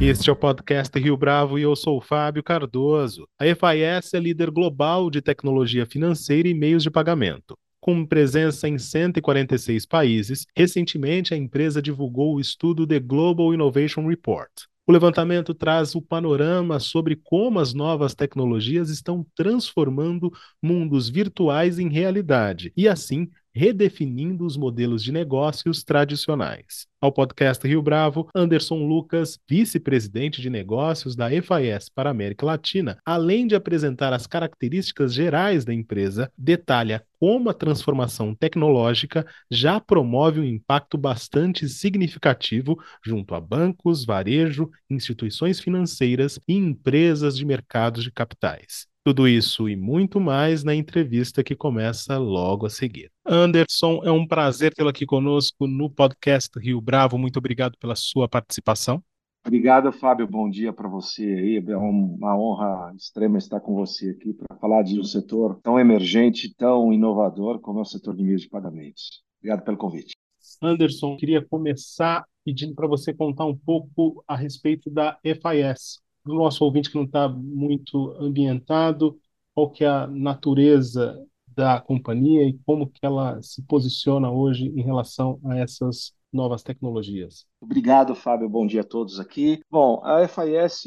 Este é o podcast Rio Bravo e eu sou o Fábio Cardoso. A FIS é líder global de tecnologia financeira e meios de pagamento. Com presença em 146 países, recentemente a empresa divulgou o estudo The Global Innovation Report. O levantamento traz o panorama sobre como as novas tecnologias estão transformando mundos virtuais em realidade e, assim, redefinindo os modelos de negócios tradicionais. Ao podcast Rio Bravo, Anderson Lucas, vice-presidente de negócios da FIS para a América Latina, além de apresentar as características gerais da empresa, detalha como a transformação tecnológica já promove um impacto bastante significativo junto a bancos, varejo, instituições financeiras e empresas de mercados de capitais. Tudo isso e muito mais na entrevista que começa logo a seguir. Anderson, é um prazer tê-lo aqui conosco no podcast Rio Bravo. Muito obrigado pela sua participação. Obrigado, Fábio. Bom dia para você aí. É uma honra extrema estar com você aqui para falar de um setor tão emergente, tão inovador como é o setor de meios de pagamentos. Obrigado pelo convite. Anderson, queria começar pedindo para você contar um pouco a respeito da FIS, do nosso ouvinte que não está muito ambientado, qual que é a natureza da companhia e como que ela se posiciona hoje em relação a essas novas tecnologias. Obrigado, Fábio. Bom dia a todos aqui. Bom, a FIS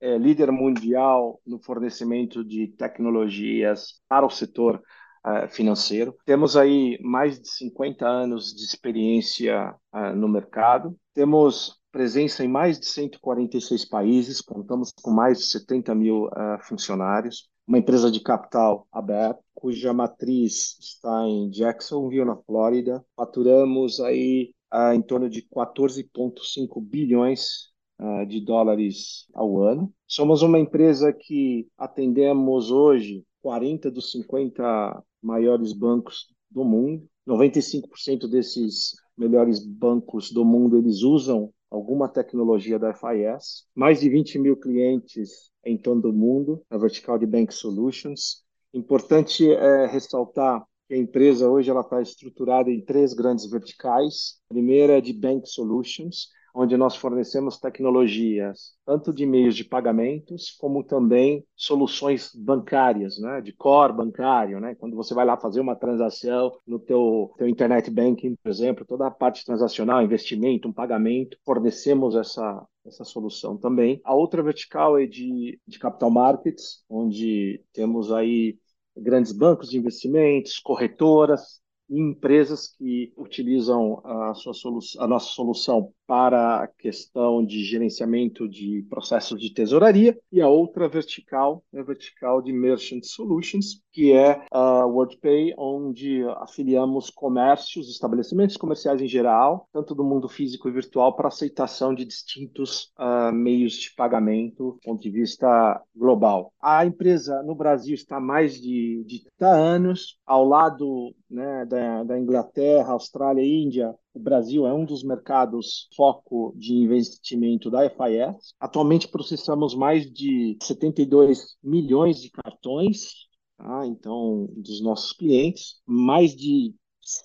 é líder mundial no fornecimento de tecnologias para o setor uh, financeiro. Temos aí mais de 50 anos de experiência uh, no mercado. Temos presença em mais de 146 países, contamos com mais de 70 mil uh, funcionários, uma empresa de capital aberto, cuja matriz está em Jacksonville, na Flórida. Faturamos aí uh, em torno de 14,5 bilhões uh, de dólares ao ano. Somos uma empresa que atendemos hoje 40 dos 50 maiores bancos do mundo. 95% desses melhores bancos do mundo eles usam alguma tecnologia da FIS, mais de 20 mil clientes em todo o mundo, a vertical de Bank Solutions. Importante é ressaltar que a empresa hoje ela está estruturada em três grandes verticais. A primeira é de Bank Solutions, onde nós fornecemos tecnologias tanto de meios de pagamentos como também soluções bancárias, né, de core bancário, né, quando você vai lá fazer uma transação no teu, teu internet banking, por exemplo, toda a parte transacional, investimento, um pagamento, fornecemos essa essa solução também. A outra vertical é de, de capital markets, onde temos aí grandes bancos de investimentos, corretoras, e empresas que utilizam a, sua a nossa solução para a questão de gerenciamento de processos de tesouraria, e a outra vertical é a vertical de Merchant Solutions, que é a WorldPay, onde afiliamos comércios, estabelecimentos comerciais em geral, tanto do mundo físico e virtual, para aceitação de distintos uh, meios de pagamento do ponto de vista global. A empresa no Brasil está há mais de, de 30 anos, ao lado né, da, da Inglaterra, Austrália e Índia, o Brasil é um dos mercados foco de investimento da FIS. Atualmente processamos mais de 72 milhões de cartões, tá? então, dos nossos clientes, mais de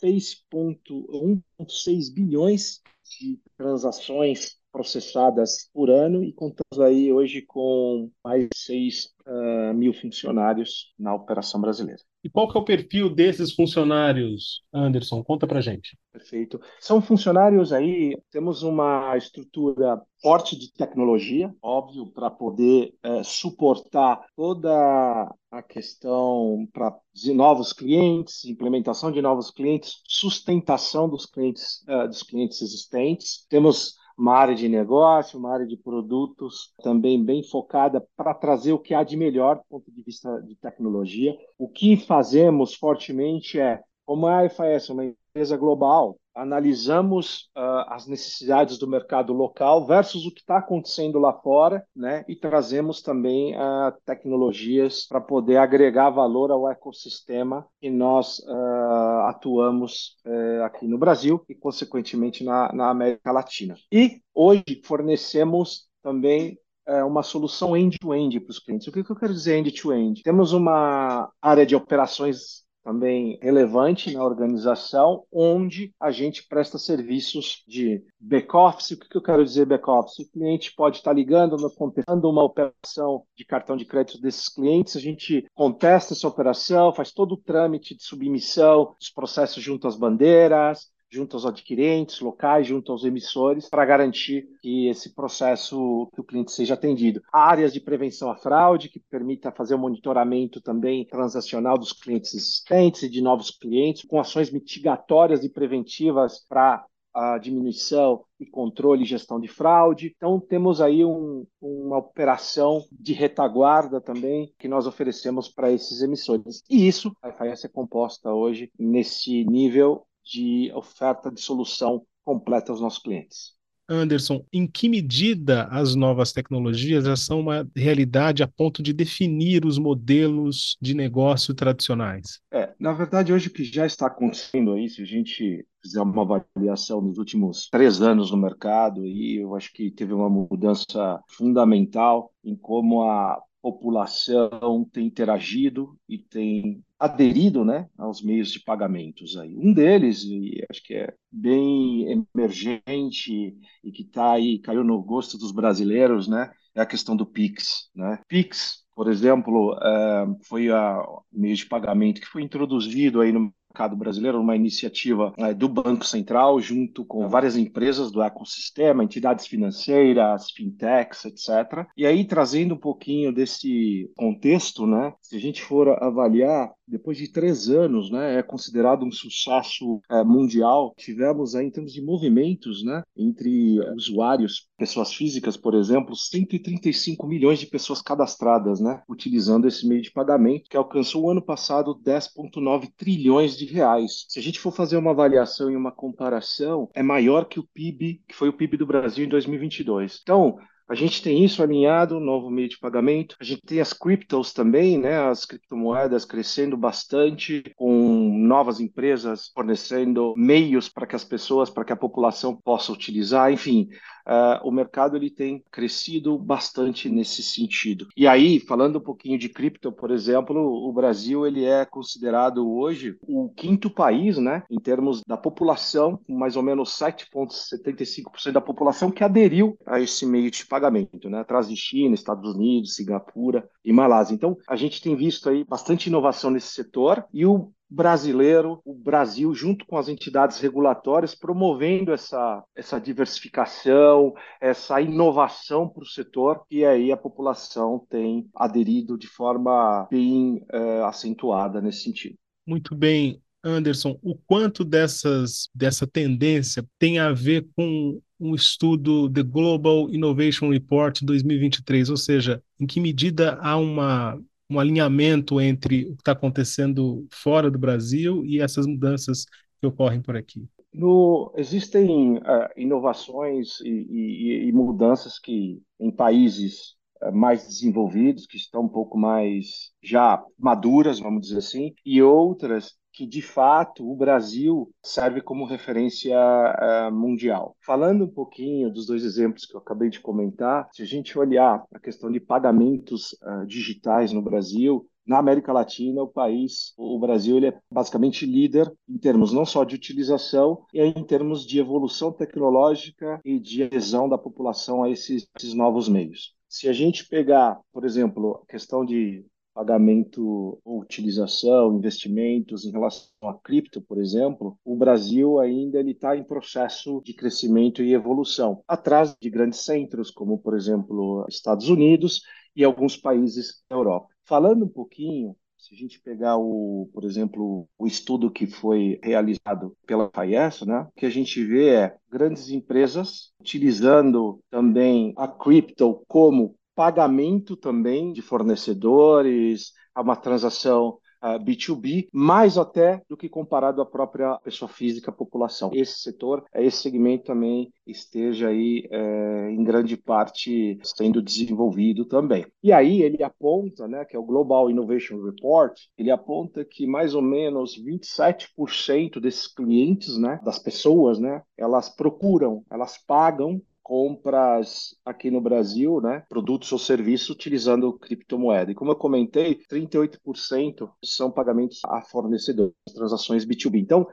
6,1,6 bilhões de transações processadas por ano e contamos aí hoje com mais de 6 uh, mil funcionários na operação brasileira. E qual que é o perfil desses funcionários, Anderson? Conta pra gente. Perfeito. São funcionários aí, temos uma estrutura forte de tecnologia, óbvio, para poder é, suportar toda a questão para novos clientes, implementação de novos clientes, sustentação dos clientes, uh, dos clientes existentes. Temos uma área de negócio, uma área de produtos também bem focada para trazer o que há de melhor do ponto de vista de tecnologia. O que fazemos fortemente é, como a FAS é uma empresa global, analisamos uh, as necessidades do mercado local versus o que está acontecendo lá fora, né? E trazemos também uh, tecnologias para poder agregar valor ao ecossistema que nós uh, atuamos eh, aqui no Brasil e, consequentemente, na, na América Latina. E hoje fornecemos também eh, uma solução end-to-end para os clientes. O que, eu quero dizer end-to-end? -end? Temos uma área de operações também relevante na organização, onde a gente presta serviços de back-office. O que eu quero dizer back-office? O cliente pode estar ligando, contestando uma operação de cartão de crédito desses clientes, a gente contesta essa operação, faz todo o trâmite de submissão, os processos junto às bandeiras, junto aos adquirentes locais, junto aos emissores, para garantir que esse processo, que o cliente seja atendido. Áreas de prevenção à fraude, que permita fazer o monitoramento também transacional dos clientes existentes e de novos clientes, com ações mitigatórias e preventivas para a diminuição e controle e gestão de fraude. Então, temos aí um, uma operação de retaguarda também que nós oferecemos para esses emissores. E isso, a FIS é composta hoje nesse nível de oferta de solução completa aos nossos clientes. Anderson, em que medida as novas tecnologias já são uma realidade a ponto de definir os modelos de negócio tradicionais? É, na verdade, hoje o que já está acontecendo aí, se a gente fizer uma avaliação nos últimos três anos no mercado, e eu acho que teve uma mudança fundamental em como a população tem interagido e tem aderido né, aos meios de pagamentos. Aí. Um deles, e acho que é bem emergente e que está aí, caiu no gosto dos brasileiros, né, é a questão do Pix. Né? Pix, por exemplo, é, foi o meio de pagamento que foi introduzido aí no mercado brasileiro, uma iniciativa é, do Banco Central, junto com várias empresas do ecossistema, entidades financeiras, fintechs, etc. E aí, trazendo um pouquinho desse contexto, né, se a gente for avaliar depois de três anos, né, é considerado um sucesso é, mundial. Tivemos aí, em termos de movimentos, né, entre usuários, pessoas físicas, por exemplo, 135 milhões de pessoas cadastradas, né, utilizando esse meio de pagamento, que alcançou o ano passado 10,9 trilhões de reais. Se a gente for fazer uma avaliação e uma comparação, é maior que o PIB, que foi o PIB do Brasil em 2022. Então, a gente tem isso alinhado, novo meio de pagamento. A gente tem as criptos também, né? As criptomoedas crescendo bastante, com novas empresas fornecendo meios para que as pessoas, para que a população possa utilizar. Enfim, uh, o mercado ele tem crescido bastante nesse sentido. E aí, falando um pouquinho de cripto, por exemplo, o Brasil ele é considerado hoje o quinto país, né, em termos da população, mais ou menos 7,75% da população que aderiu a esse meio de pagamento, né, atrás de China, Estados Unidos, Singapura e Malásia. Então, a gente tem visto aí bastante inovação nesse setor e o brasileiro, o Brasil, junto com as entidades regulatórias, promovendo essa, essa diversificação, essa inovação para o setor, e aí a população tem aderido de forma bem é, acentuada nesse sentido. Muito bem, Anderson, o quanto dessas, dessa tendência tem a ver com um estudo The Global Innovation Report 2023, ou seja, em que medida há uma um alinhamento entre o que está acontecendo fora do Brasil e essas mudanças que ocorrem por aqui? No, existem uh, inovações e, e, e, mudanças que em países uh, mais desenvolvidos, que estão um pouco mais já maduras, vamos dizer assim, e outras que de fato o Brasil serve como referência uh, mundial. Falando um pouquinho dos dois exemplos que eu acabei de comentar, se a gente olhar a questão de pagamentos uh, digitais no Brasil, na América Latina, o país, o Brasil, ele é basicamente líder em termos não só de utilização, e em termos de evolução tecnológica e de adesão da população a esses, esses novos meios. Se a gente pegar, por exemplo, a questão de pagamento ou utilização, investimentos em relação a cripto, por exemplo, o Brasil ainda está em processo de crescimento e evolução, atrás de grandes centros como, por exemplo, Estados Unidos e alguns países da Europa. Falando um pouquinho se a gente pegar o, por exemplo, o estudo que foi realizado pela FAES, né, o que a gente vê é grandes empresas utilizando também a cripto como pagamento também de fornecedores, a uma transação uh, B2B, mais até do que comparado à própria pessoa física, população. Esse setor, esse segmento também esteja aí é, em grande parte sendo desenvolvido também. E aí ele aponta, né, que é o Global Innovation Report, ele aponta que mais ou menos 27% desses clientes, né, das pessoas, né, elas procuram, elas pagam compras aqui no Brasil, né, produtos ou serviços utilizando criptomoeda. E como eu comentei, 38% são pagamentos a fornecedores, transações B2B. Então,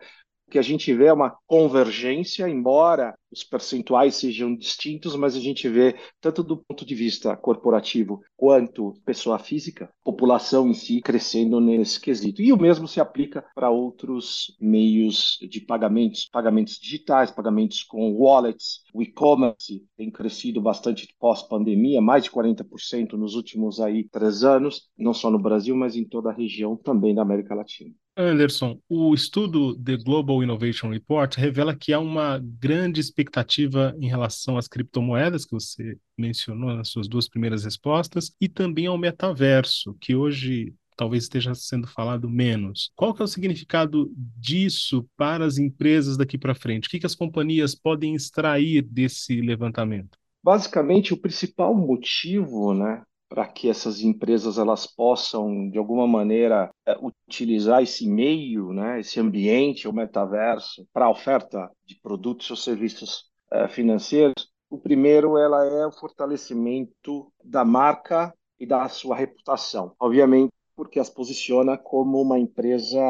que a gente vê é uma convergência, embora os percentuais sejam distintos, mas a gente vê, tanto do ponto de vista corporativo quanto pessoa física, população em si crescendo nesse quesito. E o mesmo se aplica para outros meios de pagamentos, pagamentos digitais, pagamentos com wallets, o e-commerce tem crescido bastante pós-pandemia, mais de 40% nos últimos aí três anos, não só no Brasil, mas em toda a região também da América Latina. Anderson, o estudo The Global Innovation Report revela que há uma grande expectativa em relação às criptomoedas, que você mencionou nas suas duas primeiras respostas, e também ao metaverso, que hoje talvez esteja sendo falado menos. Qual que é o significado disso para as empresas daqui para frente? O que, que as companhias podem extrair desse levantamento? Basicamente, o principal motivo né, para que essas empresas elas possam de alguma maneira é, utilizar esse meio, né, esse ambiente, o metaverso para a oferta de produtos ou serviços é, financeiros. O primeiro ela é o fortalecimento da marca e da sua reputação, obviamente porque as posiciona como uma empresa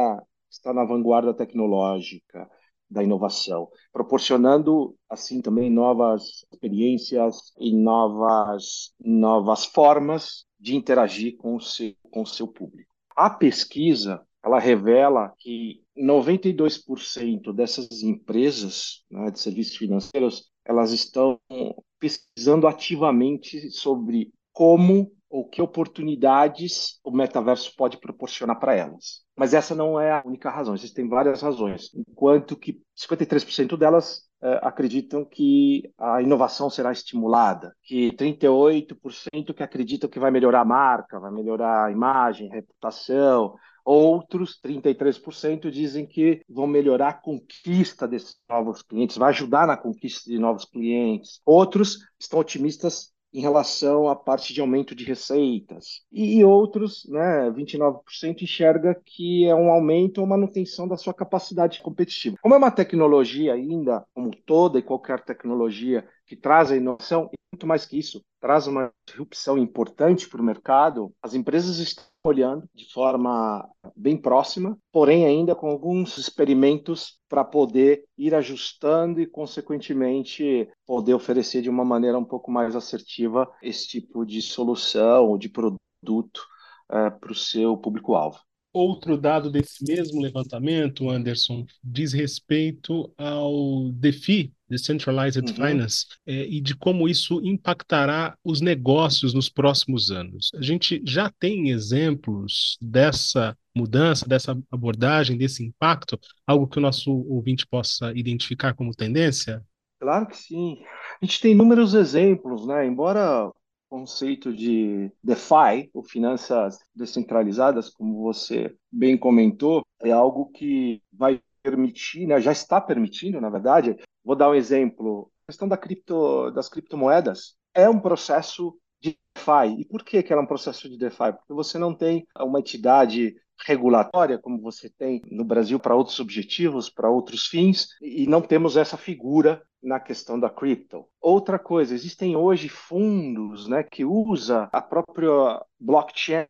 que está na vanguarda tecnológica, da inovação, proporcionando assim também novas experiências e novas novas formas de interagir com o seu, com o seu público. A pesquisa ela revela que 92% dessas empresas né, de serviços financeiros elas estão pesquisando ativamente sobre como ou que oportunidades o metaverso pode proporcionar para elas. Mas essa não é a única razão, existem várias razões. Enquanto que 53% delas é, acreditam que a inovação será estimulada, que 38% que acreditam que vai melhorar a marca, vai melhorar a imagem, a reputação, Outros, 33%, dizem que vão melhorar a conquista desses novos clientes, vai ajudar na conquista de novos clientes. Outros estão otimistas em relação à parte de aumento de receitas. E outros, né, 29%, enxerga que é um aumento ou manutenção da sua capacidade competitiva. Como é uma tecnologia ainda, como toda e qualquer tecnologia que traz a inovação, e muito mais que isso, traz uma disrupção importante para o mercado, as empresas estão olhando de forma bem próxima, porém ainda com alguns experimentos para poder ir ajustando e, consequentemente, poder oferecer de uma maneira um pouco mais assertiva esse tipo de solução ou de produto uh, para o seu público-alvo. Outro dado desse mesmo levantamento, Anderson, diz respeito ao DeFi, Decentralized uhum. Finance, é, e de como isso impactará os negócios nos próximos anos. A gente já tem exemplos dessa mudança, dessa abordagem, desse impacto, algo que o nosso ouvinte possa identificar como tendência? Claro que sim. A gente tem inúmeros exemplos, né? Embora conceito de DeFi, ou finanças descentralizadas, como você bem comentou, é algo que vai permitir, né, já está permitindo, na verdade. Vou dar um exemplo. A questão da cripto, das criptomoedas é um processo de DeFi. E por que, que ela é um processo de DeFi? Porque você não tem uma entidade regulatória, como você tem no Brasil para outros objetivos, para outros fins, e não temos essa figura na questão da cripto. Outra coisa, existem hoje fundos né, que usam a própria blockchain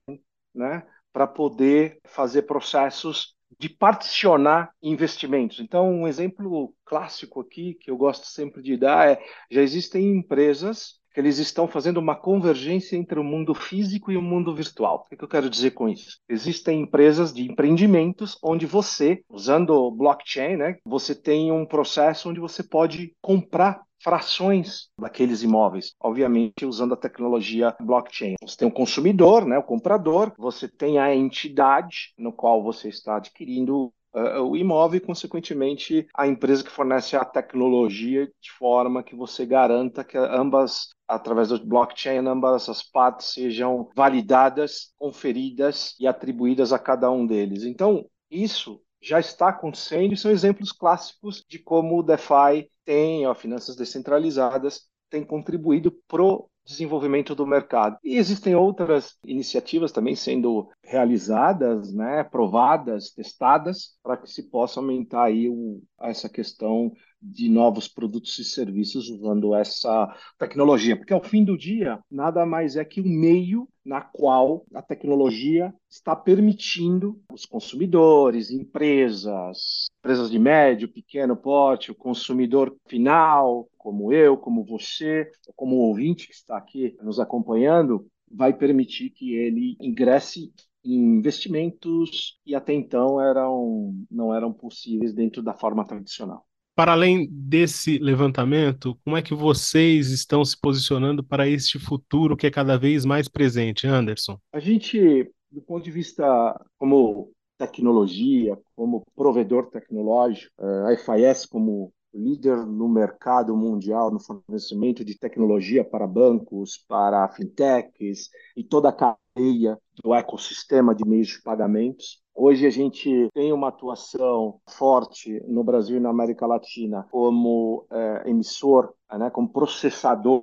né, para poder fazer processos de particionar investimentos. Então, um exemplo clássico aqui que eu gosto sempre de dar é: já existem empresas que eles estão fazendo uma convergência entre o mundo físico e o mundo virtual. O que eu quero dizer com isso? Existem empresas de empreendimentos onde você, usando blockchain, né, você tem um processo onde você pode comprar frações daqueles imóveis, obviamente usando a tecnologia blockchain. Você tem o consumidor, né, o comprador, você tem a entidade no qual você está adquirindo uh, o imóvel e, consequentemente, a empresa que fornece a tecnologia de forma que você garanta que ambas, através do blockchain, ambas as partes sejam validadas, conferidas e atribuídas a cada um deles. Então, isso já está acontecendo e são exemplos clássicos de como o DeFi tem, ó, finanças descentralizadas, tem contribuído pro desenvolvimento do mercado. E existem outras iniciativas também sendo realizadas, né, provadas, testadas, para que se possa aumentar aí o, essa questão de novos produtos e serviços usando essa tecnologia, porque ao fim do dia nada mais é que um meio na qual a tecnologia está permitindo os consumidores, empresas, empresas de médio, pequeno porte, o consumidor final, como eu, como você, como o ouvinte que está aqui nos acompanhando, vai permitir que ele ingresse em investimentos que até então eram, não eram possíveis dentro da forma tradicional. Para além desse levantamento, como é que vocês estão se posicionando para este futuro que é cada vez mais presente, Anderson? A gente, do ponto de vista como tecnologia, como provedor tecnológico, eh, a FIS como líder no mercado mundial no fornecimento de tecnologia para bancos, para fintechs e toda a cadeia do ecossistema de meios de pagamentos. Hoje a gente tem uma atuação forte no Brasil e na América Latina como é, emissor, né, como processador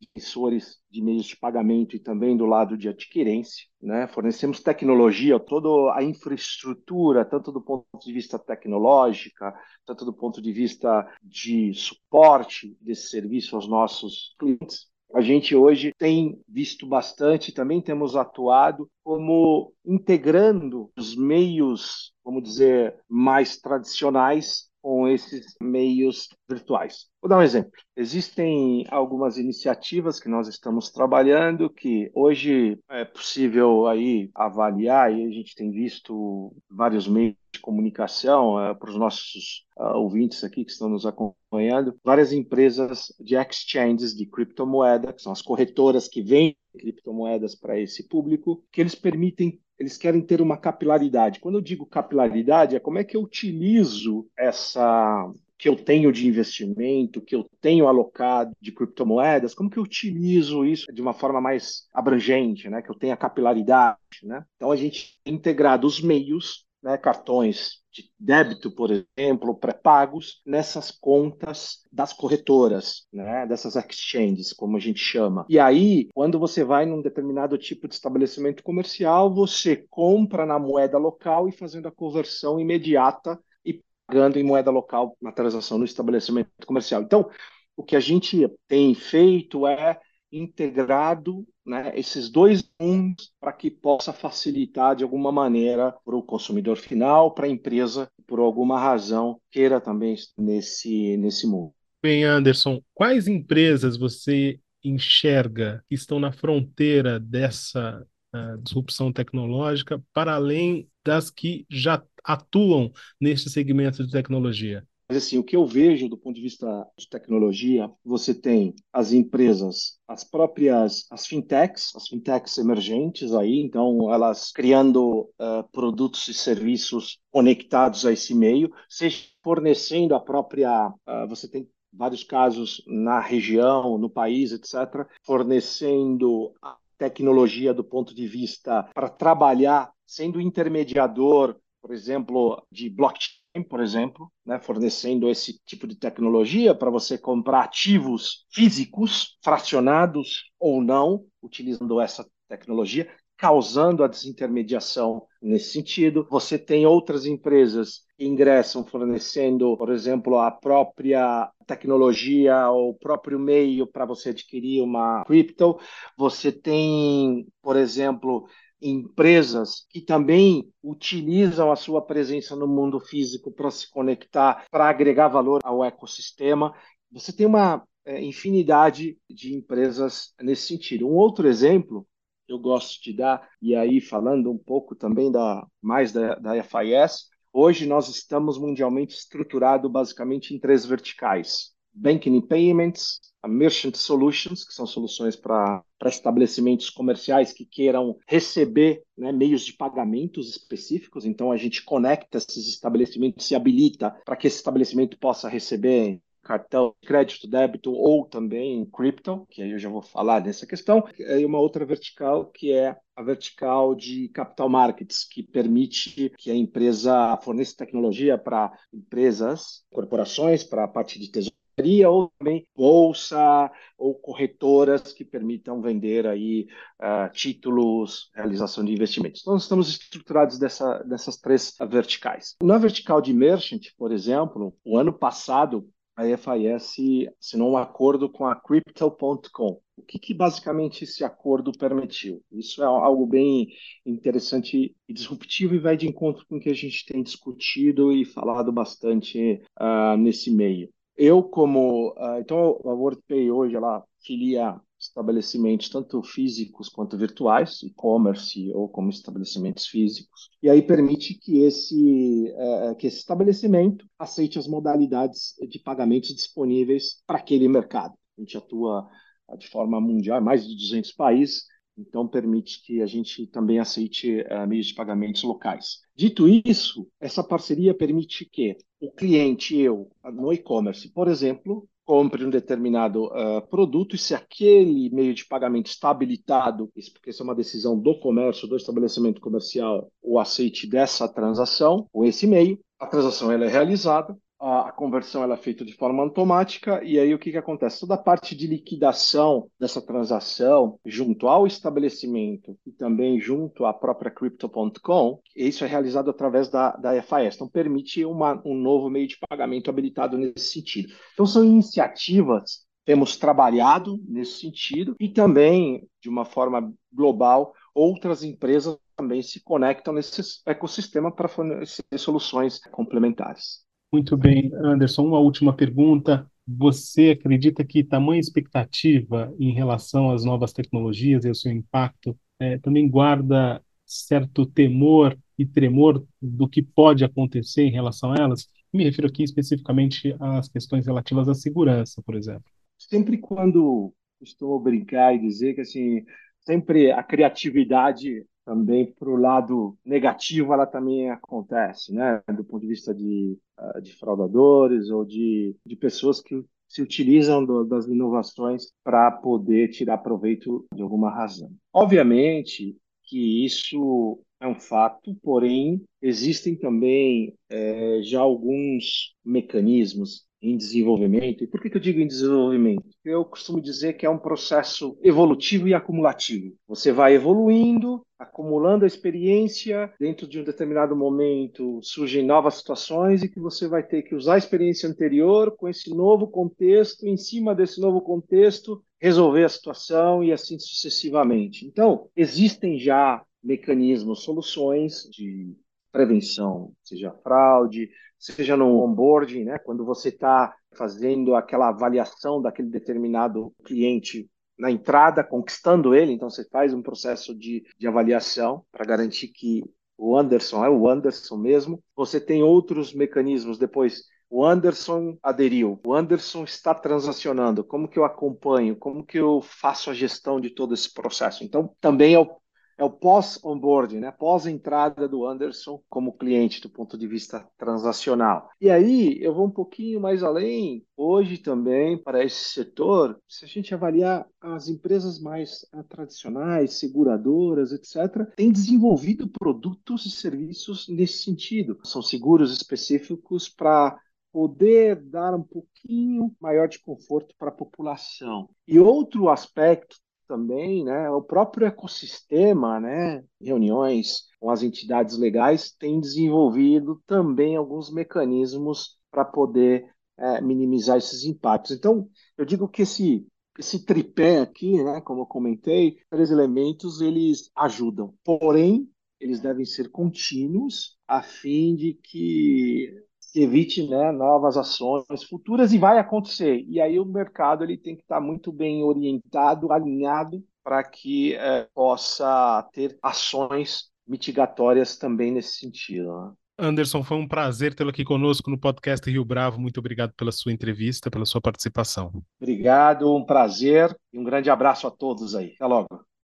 de emissores de meios de pagamento e também do lado de adquirência. Né? Fornecemos tecnologia, toda a infraestrutura, tanto do ponto de vista tecnológico, tanto do ponto de vista de suporte desse serviço aos nossos clientes. A gente hoje tem visto bastante, também temos atuado como integrando os meios, vamos dizer, mais tradicionais com esses meios virtuais. Vou dar um exemplo. Existem algumas iniciativas que nós estamos trabalhando que hoje é possível aí avaliar e a gente tem visto vários meios de comunicação é, para os nossos uh, ouvintes aqui que estão nos acompanhando, várias empresas de exchanges de criptomoeda, que são as corretoras que vendem criptomoedas para esse público, que eles permitem eles querem ter uma capilaridade. Quando eu digo capilaridade, é como é que eu utilizo essa que eu tenho de investimento, que eu tenho alocado de criptomoedas, como que eu utilizo isso de uma forma mais abrangente, né? Que eu tenha capilaridade, né? Então a gente tem integrado os meios né, cartões de débito, por exemplo, pré-pagos, nessas contas das corretoras, né, dessas exchanges, como a gente chama. E aí, quando você vai num determinado tipo de estabelecimento comercial, você compra na moeda local e fazendo a conversão imediata e pagando em moeda local na transação no estabelecimento comercial. Então, o que a gente tem feito é integrado né, esses dois mundos para que possa facilitar de alguma maneira para o consumidor final, para a empresa, por alguma razão, queira também nesse, nesse mundo. Bem, Anderson, quais empresas você enxerga que estão na fronteira dessa uh, disrupção tecnológica, para além das que já atuam neste segmento de tecnologia? Mas assim, o que eu vejo do ponto de vista de tecnologia, você tem as empresas, as próprias, as fintechs, as fintechs emergentes aí, então elas criando uh, produtos e serviços conectados a esse meio, seja fornecendo a própria, uh, você tem vários casos na região, no país, etc., fornecendo a tecnologia do ponto de vista para trabalhar, sendo intermediador, por exemplo, de blockchain por exemplo, né, fornecendo esse tipo de tecnologia para você comprar ativos físicos, fracionados ou não, utilizando essa tecnologia, causando a desintermediação nesse sentido. Você tem outras empresas que ingressam fornecendo, por exemplo, a própria tecnologia ou o próprio meio para você adquirir uma cripto. Você tem, por exemplo, empresas que também utilizam a sua presença no mundo físico para se conectar, para agregar valor ao ecossistema. Você tem uma é, infinidade de empresas nesse sentido. Um outro exemplo eu gosto de dar, e aí falando um pouco também da mais da, da FIS, hoje nós estamos mundialmente estruturado basicamente em três verticais: Banking and Payments, a Merchant Solutions, que são soluções para estabelecimentos comerciais que queiram receber né, meios de pagamentos específicos. Então, a gente conecta esses estabelecimentos e habilita para que esse estabelecimento possa receber cartão crédito, débito ou também cripto, que aí eu já vou falar dessa questão. E uma outra vertical que é a vertical de capital markets, que permite que a empresa forneça tecnologia para empresas, corporações, para a parte de tesouro ou também bolsa ou corretoras que permitam vender aí uh, títulos, realização de investimentos. Então, nós estamos estruturados dessa, dessas três verticais. Na vertical de merchant, por exemplo, o ano passado a FIS assinou um acordo com a Crypto.com. O que, que, basicamente esse acordo permitiu? Isso é algo bem interessante e disruptivo e vai de encontro com o que a gente tem discutido e falado bastante uh, nesse meio. Eu, como. Uh, então, a WorldPay hoje ela filia estabelecimentos tanto físicos quanto virtuais, e-commerce ou como estabelecimentos físicos, e aí permite que esse, uh, que esse estabelecimento aceite as modalidades de pagamentos disponíveis para aquele mercado. A gente atua de forma mundial, mais de 200 países, então permite que a gente também aceite uh, meios de pagamentos locais. Dito isso, essa parceria permite que o cliente, eu, no e-commerce, por exemplo, compre um determinado uh, produto e se aquele meio de pagamento está habilitado, isso porque isso é uma decisão do comércio, do estabelecimento comercial, o aceite dessa transação, ou esse meio, a transação ela é realizada, conversão ela é feita de forma automática e aí o que, que acontece? Toda a parte de liquidação dessa transação junto ao estabelecimento e também junto à própria Crypto.com, isso é realizado através da, da FIS. Então, permite uma, um novo meio de pagamento habilitado nesse sentido. Então, são iniciativas temos trabalhado nesse sentido e também, de uma forma global, outras empresas também se conectam nesse ecossistema para fornecer soluções complementares. Muito bem, Anderson. Uma última pergunta. Você acredita que tamanha expectativa em relação às novas tecnologias e ao seu impacto é, também guarda certo temor e tremor do que pode acontecer em relação a elas? Me refiro aqui especificamente às questões relativas à segurança, por exemplo. Sempre quando costumo brincar e dizer que assim, sempre a criatividade também para o lado negativo ela também acontece, né? Do ponto de vista de, ah, de fraudadores ou de, de pessoas que se utilizam do, das inovações para poder tirar proveito de alguma razão. Obviamente que isso é um fato, porém existem também é, já alguns mecanismos em desenvolvimento. E por que, que eu digo em desenvolvimento? Eu costumo dizer que é um processo evolutivo e acumulativo. Você vai evoluindo, acumulando a experiência, dentro de um determinado momento surgem novas situações e que você vai ter que usar a experiência anterior com esse novo contexto, em cima desse novo contexto, resolver a situação e assim sucessivamente. Então, existem já mecanismos, soluções de prevenção, seja fraude, seja no onboarding, né, quando você está fazendo aquela avaliação daquele determinado cliente na entrada, conquistando ele, então você faz um processo de, de avaliação para garantir que o Anderson é o Anderson mesmo. Você tem outros mecanismos depois. O Anderson aderiu, o Anderson está transacionando. Como que eu acompanho? Como que eu faço a gestão de todo esse processo? Então, também é o é o pós-onboarding, né? pós-entrada do Anderson como cliente do ponto de vista transacional. E aí eu vou um pouquinho mais além. Hoje também, para esse setor, se a gente avaliar as empresas mais ah, tradicionais, seguradoras, etc., têm desenvolvido produtos e serviços nesse sentido. São seguros específicos para poder dar um pouquinho maior de conforto para a população. E outro aspecto também, né, o próprio ecossistema, né, reuniões com as entidades legais, tem desenvolvido também alguns mecanismos para poder é, minimizar esses impactos. Então, eu digo que esse esse tripé aqui, né, como eu comentei, três elementos eles ajudam. Porém, eles devem ser contínuos a fim de que evite né, novas ações futuras e vai acontecer. E aí o mercado ele tem que estar muito bem orientado, alinhado, para que é, possa ter ações mitigatórias também nesse sentido. Né? Anderson, foi um prazer tê-lo aqui conosco no podcast Rio Bravo. Muito obrigado pela sua entrevista, pela sua participação. Obrigado, um prazer e um grande abraço a todos aí. Até logo.